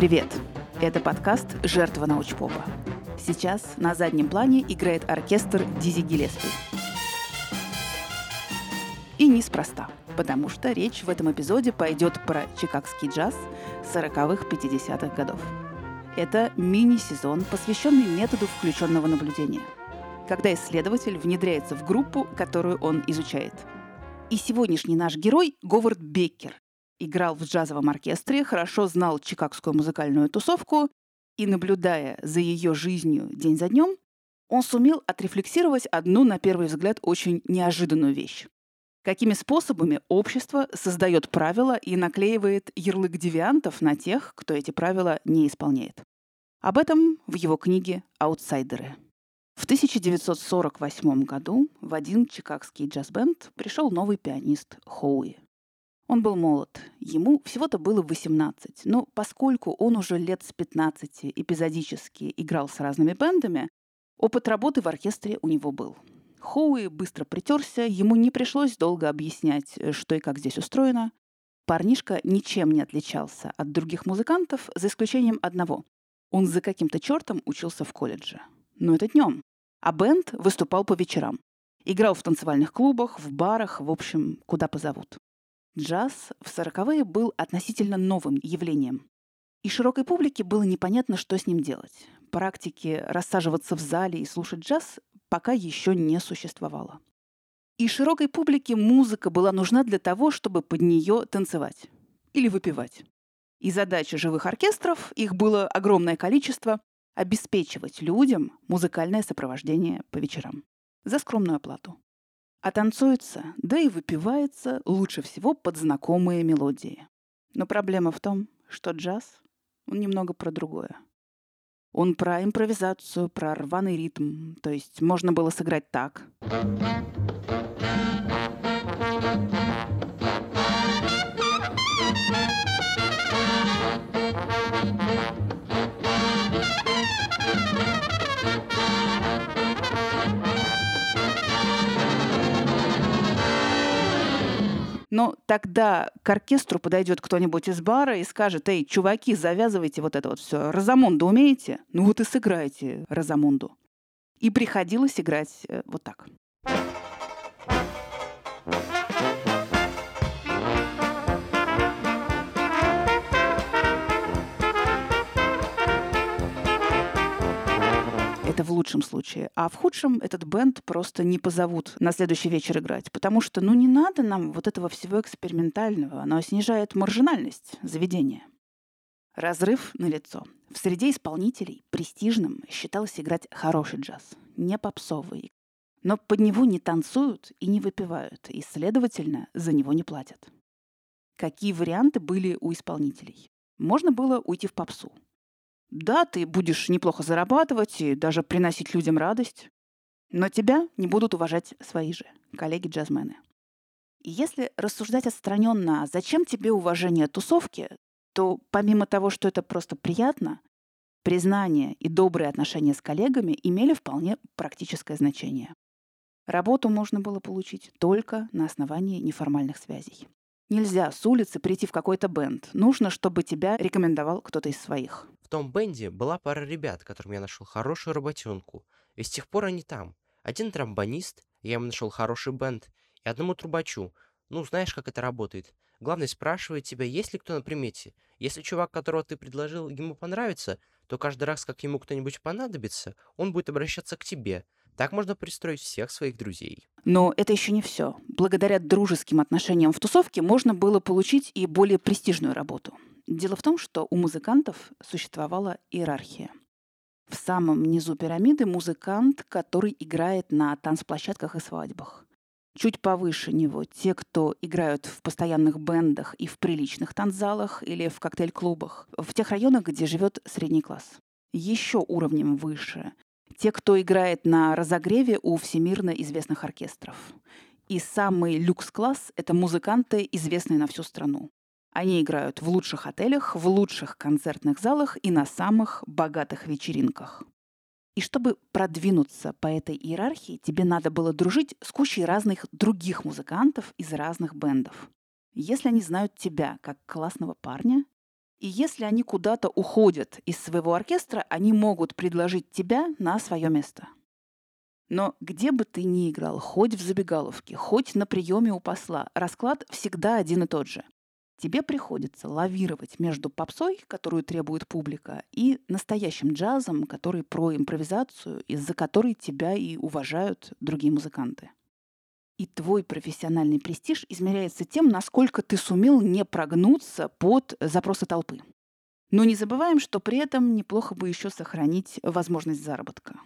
Привет! Это подкаст «Жертва научпопа». Сейчас на заднем плане играет оркестр Дизи Гиллеспи. И неспроста, потому что речь в этом эпизоде пойдет про чикагский джаз 40-х, 50-х годов. Это мини-сезон, посвященный методу включенного наблюдения, когда исследователь внедряется в группу, которую он изучает. И сегодняшний наш герой — Говард Беккер, играл в джазовом оркестре, хорошо знал чикагскую музыкальную тусовку и, наблюдая за ее жизнью день за днем, он сумел отрефлексировать одну, на первый взгляд, очень неожиданную вещь. Какими способами общество создает правила и наклеивает ярлык девиантов на тех, кто эти правила не исполняет. Об этом в его книге «Аутсайдеры». В 1948 году в один чикагский джаз-бенд пришел новый пианист Хоуи. Он был молод. Ему всего-то было 18. Но поскольку он уже лет с 15 эпизодически играл с разными бендами, опыт работы в оркестре у него был. Хоуи быстро притерся, ему не пришлось долго объяснять, что и как здесь устроено. Парнишка ничем не отличался от других музыкантов, за исключением одного. Он за каким-то чертом учился в колледже. Но это днем. А бенд выступал по вечерам. Играл в танцевальных клубах, в барах, в общем, куда позовут. Джаз в сороковые был относительно новым явлением. И широкой публике было непонятно, что с ним делать. Практики рассаживаться в зале и слушать джаз пока еще не существовало. И широкой публике музыка была нужна для того, чтобы под нее танцевать или выпивать. И задача живых оркестров, их было огромное количество, обеспечивать людям музыкальное сопровождение по вечерам за скромную оплату. А танцуется, да и выпивается лучше всего под знакомые мелодии. Но проблема в том, что джаз, он немного про другое. Он про импровизацию, про рваный ритм. То есть можно было сыграть так. Но тогда к оркестру подойдет кто-нибудь из бара и скажет, эй, чуваки, завязывайте вот это вот все. Розамунду умеете? Ну вот и сыграйте Розамунду. И приходилось играть э, вот так. Это в лучшем случае. А в худшем этот бенд просто не позовут на следующий вечер играть, потому что, ну, не надо нам вот этого всего экспериментального. Оно снижает маржинальность заведения. Разрыв на лицо. В среде исполнителей престижным считалось играть хороший джаз, не попсовый. Но под него не танцуют и не выпивают, и, следовательно, за него не платят. Какие варианты были у исполнителей? Можно было уйти в попсу. Да, ты будешь неплохо зарабатывать и даже приносить людям радость, но тебя не будут уважать свои же коллеги-джазмены. И если рассуждать отстраненно, зачем тебе уважение тусовки, то помимо того, что это просто приятно, признание и добрые отношения с коллегами имели вполне практическое значение. Работу можно было получить только на основании неформальных связей. Нельзя с улицы прийти в какой-то бенд. Нужно, чтобы тебя рекомендовал кто-то из своих том бенде была пара ребят, которым я нашел хорошую работенку, и с тех пор они там. Один тромбонист, я ему нашел хороший бенд, и одному трубачу. Ну, знаешь, как это работает. Главный спрашивает тебя, есть ли кто на примете. Если чувак, которого ты предложил, ему понравится, то каждый раз, как ему кто-нибудь понадобится, он будет обращаться к тебе. Так можно пристроить всех своих друзей. Но это еще не все. Благодаря дружеским отношениям в тусовке можно было получить и более престижную работу. Дело в том, что у музыкантов существовала иерархия. В самом низу пирамиды музыкант, который играет на танцплощадках и свадьбах. Чуть повыше него те, кто играют в постоянных бендах и в приличных танцзалах или в коктейль-клубах, в тех районах, где живет средний класс. Еще уровнем выше те, кто играет на разогреве у всемирно известных оркестров. И самый люкс-класс — это музыканты, известные на всю страну. Они играют в лучших отелях, в лучших концертных залах и на самых богатых вечеринках. И чтобы продвинуться по этой иерархии, тебе надо было дружить с кучей разных других музыкантов из разных бендов. Если они знают тебя как классного парня, И если они куда-то уходят из своего оркестра, они могут предложить тебя на свое место. Но где бы ты ни играл, хоть в забегаловке, хоть на приеме у посла, расклад всегда один и тот же. Тебе приходится лавировать между попсой, которую требует публика, и настоящим джазом, который про импровизацию, из-за которой тебя и уважают другие музыканты. И твой профессиональный престиж измеряется тем, насколько ты сумел не прогнуться под запросы толпы. Но не забываем, что при этом неплохо бы еще сохранить возможность заработка.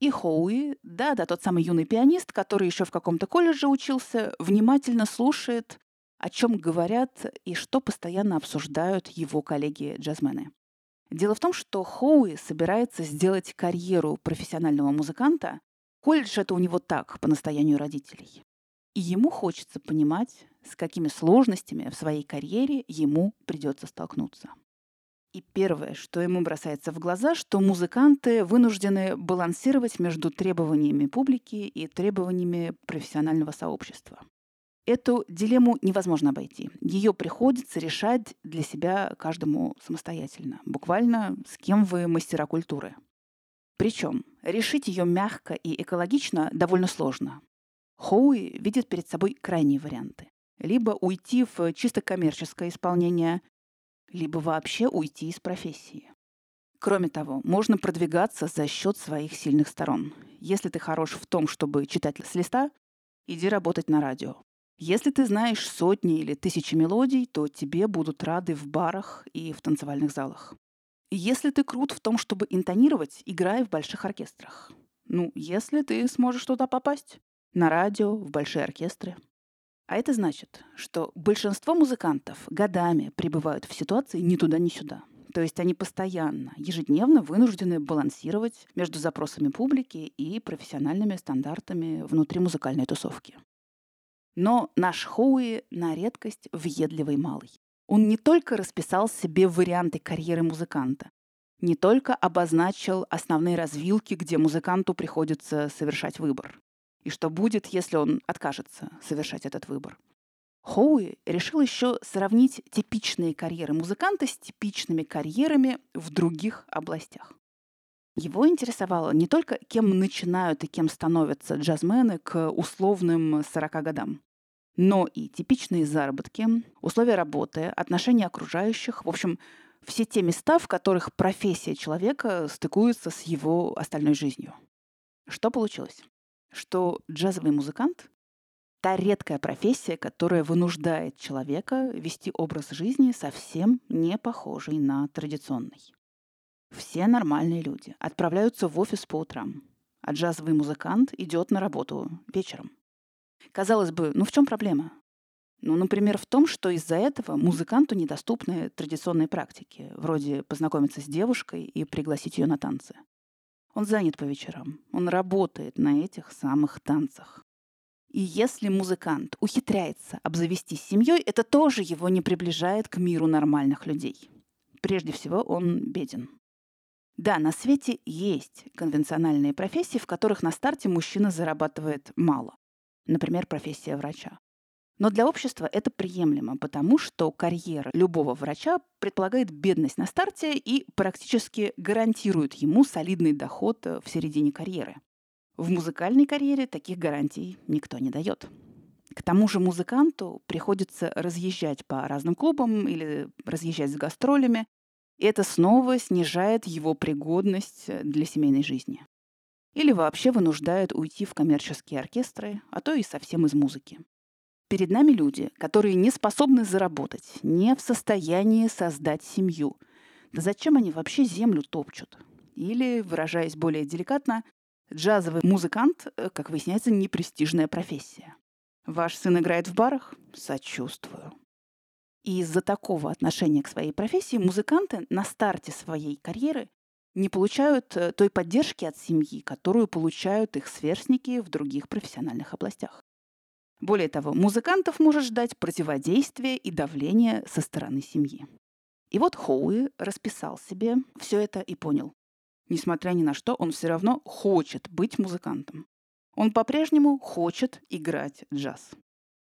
И Хоуи, да-да, тот самый юный пианист, который еще в каком-то колледже учился, внимательно слушает, о чем говорят и что постоянно обсуждают его коллеги-джазмены. Дело в том, что Хоуи собирается сделать карьеру профессионального музыканта, Колледж это у него так, по настоянию родителей. И ему хочется понимать, с какими сложностями в своей карьере ему придется столкнуться. И первое, что ему бросается в глаза, что музыканты вынуждены балансировать между требованиями публики и требованиями профессионального сообщества. Эту дилемму невозможно обойти. Ее приходится решать для себя каждому самостоятельно. Буквально с кем вы мастера культуры. Причем решить ее мягко и экологично довольно сложно. Хоуи видит перед собой крайние варианты. Либо уйти в чисто коммерческое исполнение, либо вообще уйти из профессии. Кроме того, можно продвигаться за счет своих сильных сторон. Если ты хорош в том, чтобы читать с листа, иди работать на радио. Если ты знаешь сотни или тысячи мелодий, то тебе будут рады в барах и в танцевальных залах. Если ты крут в том, чтобы интонировать, играй в больших оркестрах. Ну, если ты сможешь туда попасть. На радио, в большие оркестры. А это значит, что большинство музыкантов годами пребывают в ситуации ни туда, ни сюда. То есть они постоянно, ежедневно вынуждены балансировать между запросами публики и профессиональными стандартами внутри музыкальной тусовки. Но наш Хоуи на редкость въедливый малый. Он не только расписал себе варианты карьеры музыканта, не только обозначил основные развилки, где музыканту приходится совершать выбор, и что будет, если он откажется совершать этот выбор. Хоуи решил еще сравнить типичные карьеры музыканта с типичными карьерами в других областях. Его интересовало не только, кем начинают и кем становятся джазмены к условным 40 годам, но и типичные заработки, условия работы, отношения окружающих, в общем, все те места, в которых профессия человека стыкуется с его остальной жизнью. Что получилось? Что джазовый музыкант — та редкая профессия, которая вынуждает человека вести образ жизни совсем не похожий на традиционный. Все нормальные люди отправляются в офис по утрам, а джазовый музыкант идет на работу вечером — Казалось бы, ну в чем проблема? Ну, например, в том, что из-за этого музыканту недоступны традиционные практики, вроде познакомиться с девушкой и пригласить ее на танцы. Он занят по вечерам, он работает на этих самых танцах. И если музыкант ухитряется обзавестись семьей, это тоже его не приближает к миру нормальных людей. Прежде всего, он беден. Да, на свете есть конвенциональные профессии, в которых на старте мужчина зарабатывает мало например, профессия врача. Но для общества это приемлемо, потому что карьера любого врача предполагает бедность на старте и практически гарантирует ему солидный доход э, в середине карьеры. В музыкальной карьере таких гарантий никто не дает. К тому же музыканту приходится разъезжать по разным клубам или разъезжать с гастролями, и это снова снижает его пригодность э, для семейной жизни. Или вообще вынуждают уйти в коммерческие оркестры, а то и совсем из музыки. Перед нами люди, которые не способны заработать, не в состоянии создать семью. Да зачем они вообще землю топчут? Или, выражаясь более деликатно, джазовый музыкант, э, как выясняется, непрестижная профессия. Ваш сын играет в барах? Сочувствую. И из-за такого отношения к своей профессии музыканты на старте своей карьеры не получают э, той поддержки от семьи, которую получают их сверстники в других профессиональных областях. Более того, музыкантов может ждать противодействие и давление со стороны семьи. И вот Хоуи расписал себе все это и понял. Несмотря ни на что, он все равно хочет быть музыкантом. Он по-прежнему хочет играть джаз.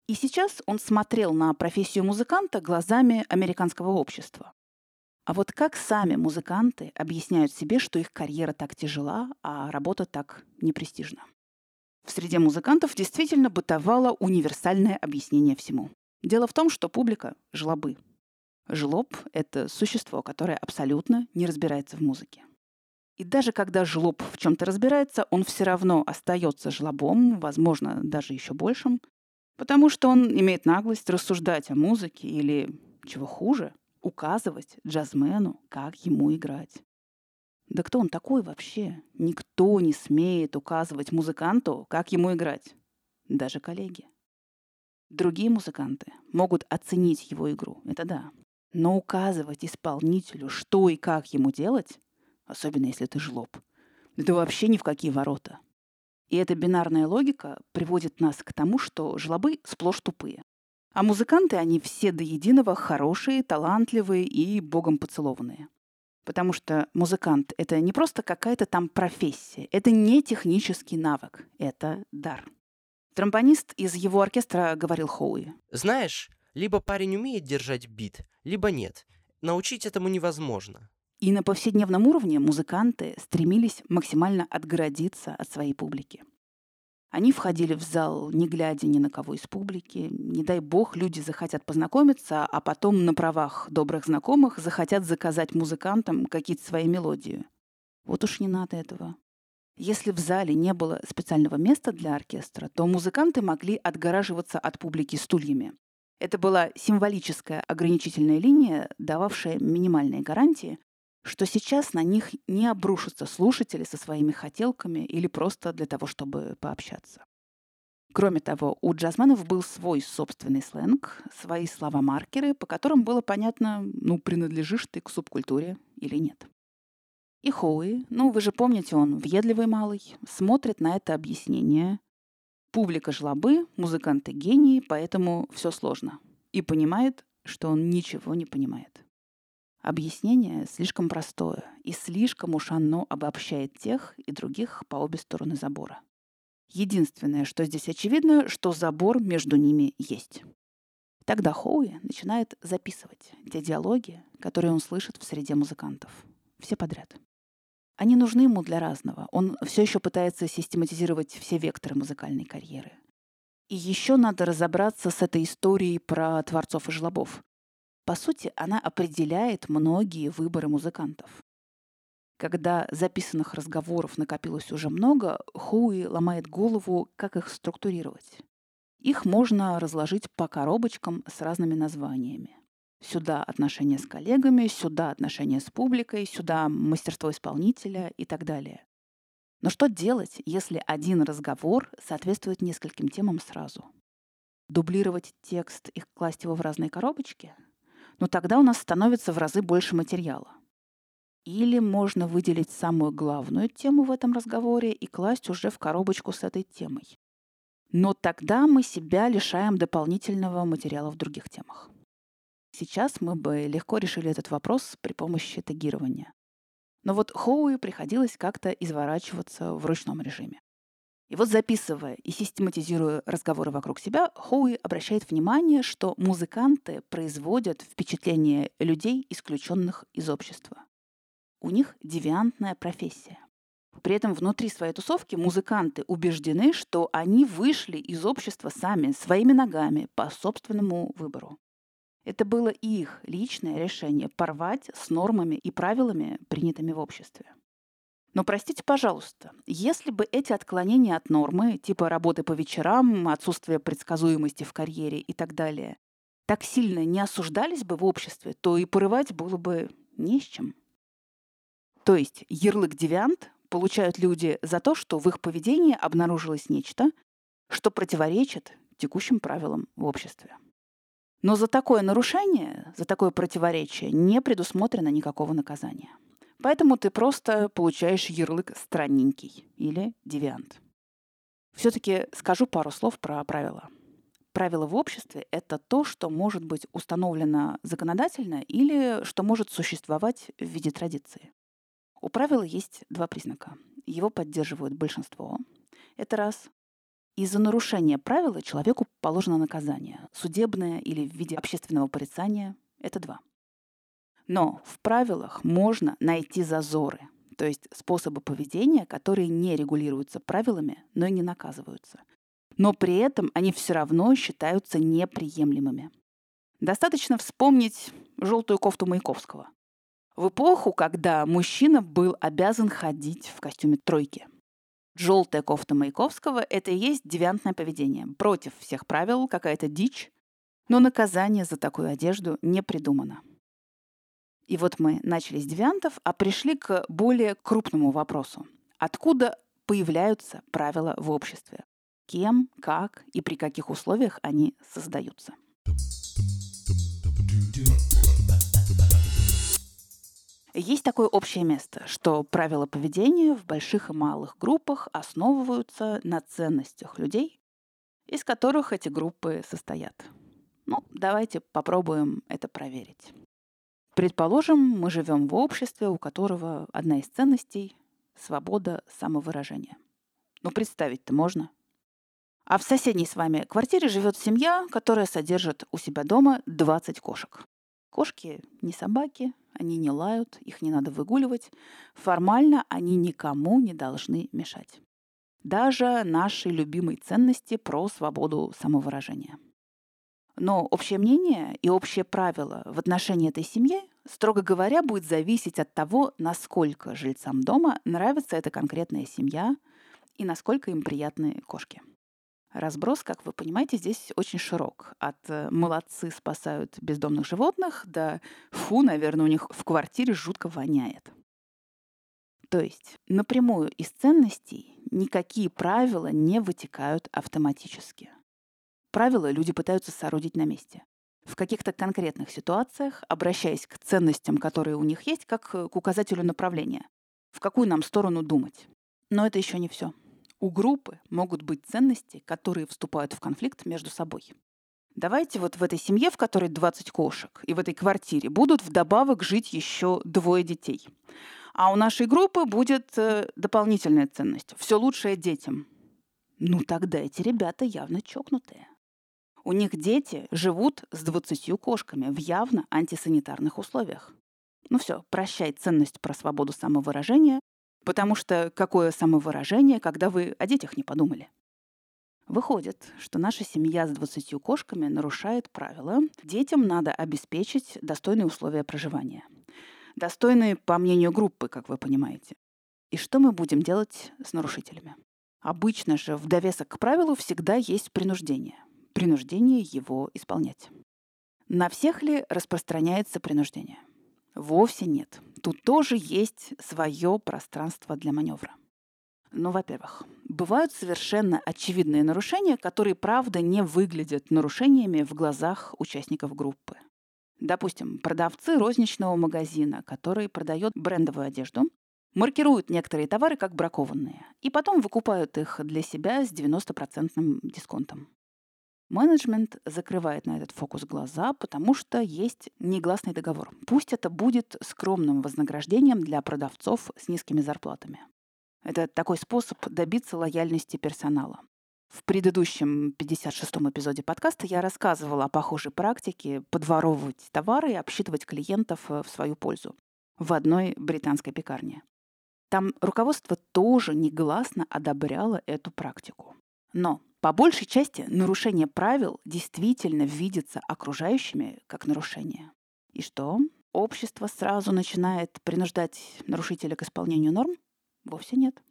И сейчас он смотрел на профессию музыканта глазами американского общества. А вот как сами музыканты объясняют себе, что их карьера так тяжела, а работа так непрестижна? В среде музыкантов действительно бытовало универсальное объяснение всему. Дело в том, что публика — жлобы. Жлоб — это существо, которое абсолютно не разбирается в музыке. И даже когда жлоб в чем-то разбирается, он все равно остается жлобом, возможно, даже еще большим, потому что он имеет наглость рассуждать о музыке или, чего хуже, указывать джазмену, как ему играть. Да кто он такой вообще? Никто не смеет указывать музыканту, как ему играть. Даже коллеги. Другие музыканты могут оценить его игру, это да. Но указывать исполнителю, что и как ему делать, особенно если ты жлоб, это вообще ни в какие ворота. И эта бинарная логика приводит нас к тому, что жлобы сплошь тупые. А музыканты, они все до единого хорошие, талантливые и богом поцелованные. Потому что музыкант — это не просто какая-то там профессия, это не технический навык, это дар. Тромбонист из его оркестра говорил Хоуи. Знаешь, либо парень умеет держать бит, либо нет. Научить этому невозможно. И на повседневном уровне музыканты стремились максимально отгородиться от своей публики. Они входили в зал, не глядя ни на кого из публики. Не дай бог, люди захотят познакомиться, а потом на правах добрых знакомых захотят заказать музыкантам какие-то свои мелодии. Вот уж не надо этого. Если в зале не было специального места для оркестра, то музыканты могли отгораживаться от публики стульями. Это была символическая ограничительная линия, дававшая минимальные гарантии, что сейчас на них не обрушатся слушатели со своими хотелками или просто для того, чтобы пообщаться. Кроме того, у джазменов был свой собственный сленг, свои слова-маркеры, по которым было понятно, ну, принадлежишь ты к субкультуре или нет. И Хоуи, ну, вы же помните, он въедливый малый, смотрит на это объяснение. Публика жлобы, музыканты гении, поэтому все сложно. И понимает, что он ничего не понимает. Объяснение слишком простое, и слишком уж оно обобщает тех и других по обе стороны забора. Единственное, что здесь очевидно, что забор между ними есть. Тогда Хоуи начинает записывать те диалоги, которые он слышит в среде музыкантов. Все подряд. Они нужны ему для разного. Он все еще пытается систематизировать все векторы музыкальной карьеры. И еще надо разобраться с этой историей про творцов и жлобов. По сути, она определяет многие выборы музыкантов. Когда записанных разговоров накопилось уже много, Хоуи ломает голову, как их структурировать. Их можно разложить по коробочкам с разными названиями. Сюда отношения с коллегами, сюда отношения с публикой, сюда мастерство исполнителя и так далее. Но что делать, если один разговор соответствует нескольким темам сразу? Дублировать текст и класть его в разные коробочки? Но тогда у нас становится в разы больше материала. Или можно выделить самую главную тему в этом разговоре и класть уже в коробочку с этой темой. Но тогда мы себя лишаем дополнительного материала в других темах. Сейчас мы бы легко решили этот вопрос при помощи тегирования. Но вот Хоуи приходилось как-то изворачиваться в ручном режиме. И вот записывая и систематизируя разговоры вокруг себя, Хоуи обращает внимание, что музыканты производят впечатление людей, исключенных из общества. У них девиантная профессия. При этом внутри своей тусовки музыканты убеждены, что они вышли из общества сами, своими ногами, по собственному выбору. Это было их личное решение порвать с нормами и правилами, принятыми в обществе. Но простите, пожалуйста, если бы эти отклонения от нормы, типа работы по вечерам, отсутствие предсказуемости в карьере и так далее, так сильно не осуждались бы в обществе, то и порывать было бы не с чем. То есть ярлык девиант получают люди за то, что в их поведении обнаружилось нечто, что противоречит текущим правилам в обществе. Но за такое нарушение, за такое противоречие не предусмотрено никакого наказания. Поэтому ты просто получаешь ярлык «странненький» или «девиант». Все-таки скажу пару слов про правила. Правила в обществе — это то, что может быть установлено законодательно или что может существовать в виде традиции. У правила есть два признака. Его поддерживают большинство. Это раз. И за нарушение правила человеку положено наказание. Судебное или в виде общественного порицания. Это два. Но в правилах можно найти зазоры, то есть способы поведения, которые не регулируются правилами, но и не наказываются. Но при этом они все равно считаются неприемлемыми. Достаточно вспомнить желтую кофту Маяковского. В эпоху, когда мужчина был обязан ходить в костюме тройки. Желтая кофта Маяковского — это и есть девиантное поведение. Против всех правил, какая-то дичь, но наказание за такую одежду не придумано. И вот мы начали с девиантов, а пришли к более крупному вопросу. Откуда появляются правила в обществе? Кем, как и при каких условиях они создаются? Есть такое общее место, что правила поведения в больших и малых группах основываются на ценностях людей, из которых эти группы состоят. Ну, давайте попробуем это проверить. Предположим, мы живем в обществе, у которого одна из ценностей — свобода самовыражения. Ну, представить-то можно. А в соседней с вами квартире живет семья, которая содержит у себя дома 20 кошек. Кошки не собаки, они не лают, их не надо выгуливать. Формально они никому не должны мешать. Даже нашей любимой ценности про свободу самовыражения. Но общее мнение и общее правило в отношении этой семьи, строго говоря, будет зависеть от того, насколько жильцам дома нравится эта конкретная семья и насколько им приятны кошки. Разброс, как вы понимаете, здесь очень широк. От э, «молодцы спасают бездомных животных» до «фу, наверное, у них в квартире жутко воняет». То есть напрямую из ценностей никакие правила не вытекают автоматически. Правила люди пытаются соорудить на месте. В каких-то конкретных ситуациях, обращаясь к ценностям, которые у них есть, как к указателю направления. В какую нам сторону думать. Но это еще не все. У группы могут быть ценности, которые вступают в конфликт между собой. Давайте вот в этой семье, в которой 20 кошек, и в этой квартире будут вдобавок жить еще двое детей. А у нашей группы будет э, дополнительная ценность. Все лучшее детям. Ну тогда эти ребята явно чокнутые. У них дети живут с двадцатью кошками в явно антисанитарных условиях. Ну все, прощай ценность про свободу самовыражения, потому что какое самовыражение, когда вы о детях не подумали? Выходит, что наша семья с двадцатью кошками нарушает правила. Детям надо обеспечить достойные условия проживания. Достойные, по мнению группы, как вы понимаете. И что мы будем делать с нарушителями? Обычно же в довесок к правилу всегда есть принуждение принуждение его исполнять. На всех ли распространяется принуждение? Вовсе нет. Тут тоже есть свое пространство для маневра. Ну, во-первых, бывают совершенно очевидные нарушения, которые, правда, не выглядят нарушениями в глазах участников группы. Допустим, продавцы розничного магазина, который продает брендовую одежду, маркируют некоторые товары как бракованные и потом выкупают их для себя с 90% дисконтом. Менеджмент закрывает на этот фокус глаза, потому что есть негласный договор. Пусть это будет скромным вознаграждением для продавцов с низкими зарплатами. Это такой способ добиться лояльности персонала. В предыдущем 56-м эпизоде подкаста я рассказывала о похожей практике подворовывать товары и обсчитывать клиентов э, в свою пользу в одной британской пекарне. Там руководство тоже негласно одобряло эту практику. Но по большей части нарушение правил действительно видится окружающими как нарушение. И что? Общество сразу начинает принуждать нарушителя к исполнению норм? Вовсе нет.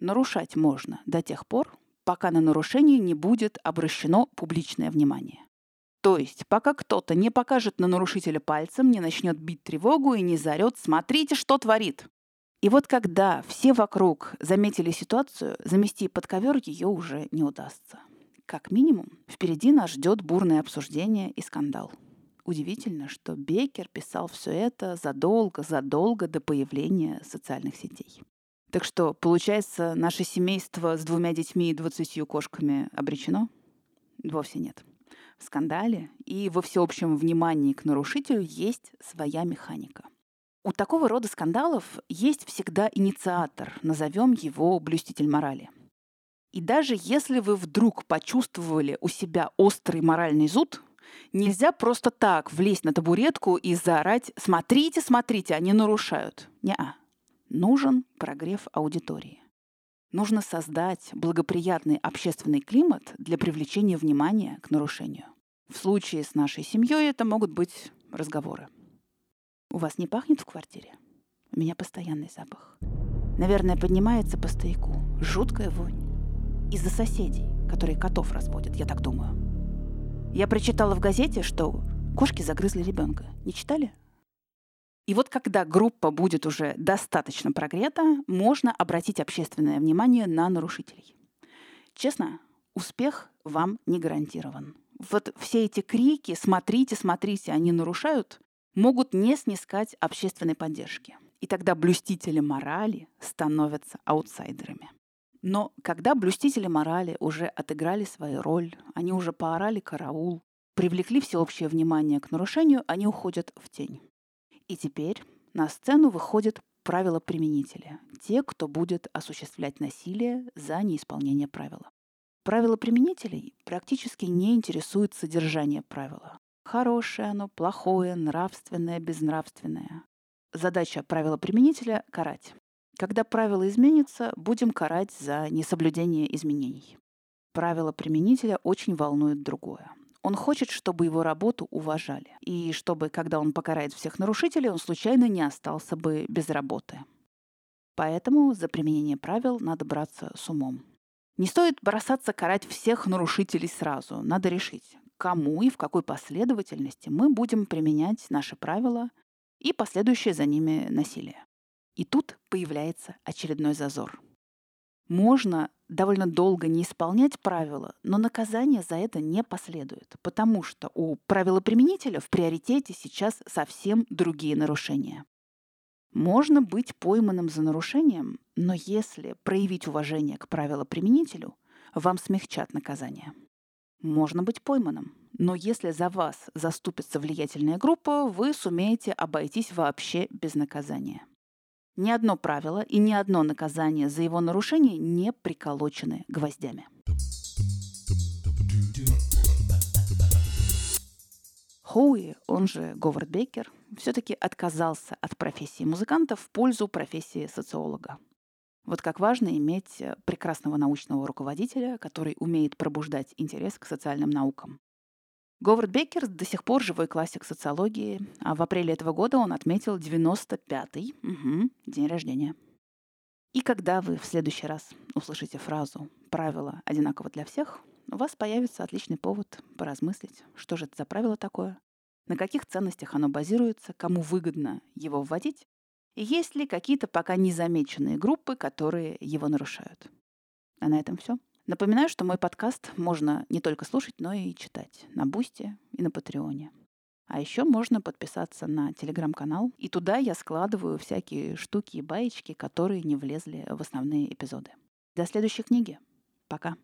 Нарушать можно до тех пор, пока на нарушение не будет обращено публичное внимание. То есть, пока кто-то не покажет на нарушителя пальцем, не начнет бить тревогу и не заорет «Смотрите, что творит!» И вот когда все вокруг заметили ситуацию, замести под ковер ее уже не удастся. Как минимум, впереди нас ждет бурное обсуждение и скандал. Удивительно, что Бекер писал все это задолго-задолго до появления социальных сетей. Так что, получается, наше семейство с двумя детьми и двадцатью кошками обречено? Вовсе нет. В скандале и во всеобщем внимании к нарушителю есть своя механика. У такого рода скандалов есть всегда инициатор, назовем его блюститель морали. И даже если вы вдруг почувствовали у себя острый моральный зуд, Нельзя просто так влезть на табуретку и заорать «Смотрите, смотрите, они нарушают». Неа. Нужен прогрев аудитории. Нужно создать благоприятный общественный климат для привлечения внимания к нарушению. В случае с нашей семьей это могут быть разговоры. У вас не пахнет в квартире? У меня постоянный запах. Наверное, поднимается по стояку. Жуткая вонь. Из-за соседей, которые котов разводят, я так думаю. Я прочитала в газете, что кошки загрызли ребенка. Не читали? И вот когда группа будет уже достаточно прогрета, можно обратить общественное внимание на нарушителей. Честно, успех вам не гарантирован. Вот все эти крики «смотрите, смотрите, они нарушают» могут не снискать общественной поддержки. И тогда блюстители морали становятся аутсайдерами. Но когда блюстители морали уже отыграли свою роль, они уже поорали караул, привлекли всеобщее внимание к нарушению, они уходят в тень. И теперь на сцену выходят правила-применители, те, кто будет осуществлять насилие за неисполнение правила. Правила применителей практически не интересует содержание правила. Хорошее оно, плохое, нравственное, безнравственное. Задача правила применителя — карать. Когда правило изменится, будем карать за несоблюдение изменений. Правило применителя очень волнует другое. Он хочет, чтобы его работу уважали. И чтобы, когда он покарает всех нарушителей, он случайно не остался бы без работы. Поэтому за применение правил надо браться с умом. Не стоит бросаться карать всех нарушителей сразу. Надо решить, кому и в какой последовательности мы будем применять наши правила и последующее за ними насилие. И тут появляется очередной зазор. Можно довольно долго не исполнять правила, но наказание за это не последует, потому что у правилоприменителя в приоритете сейчас совсем другие нарушения. Можно быть пойманным за нарушением, но если проявить уважение к правилоприменителю, вам смягчат наказание. Можно быть пойманным, но если за вас заступится влиятельная группа, вы сумеете обойтись вообще без наказания. Ни одно правило и ни одно наказание за его нарушение не приколочены гвоздями. Хоуи, он же Говард Бейкер, все-таки отказался от профессии музыканта в пользу профессии социолога. Вот как важно иметь прекрасного научного руководителя, который умеет пробуждать интерес к социальным наукам. Говард Беккер до сих пор живой классик социологии, а в апреле этого года он отметил 95-й угу, день рождения. И когда вы в следующий раз услышите фразу «правило одинаково для всех», у вас появится отличный повод поразмыслить, что же это за правило такое, на каких ценностях оно базируется, кому выгодно его вводить, есть ли какие-то пока незамеченные группы, которые его нарушают. А на этом все. Напоминаю, что мой подкаст можно не только слушать, но и читать на Бусте и на Патреоне. А еще можно подписаться на телеграм-канал, и туда я складываю всякие штуки и баечки, которые не влезли в основные эпизоды. До следующей книги. Пока.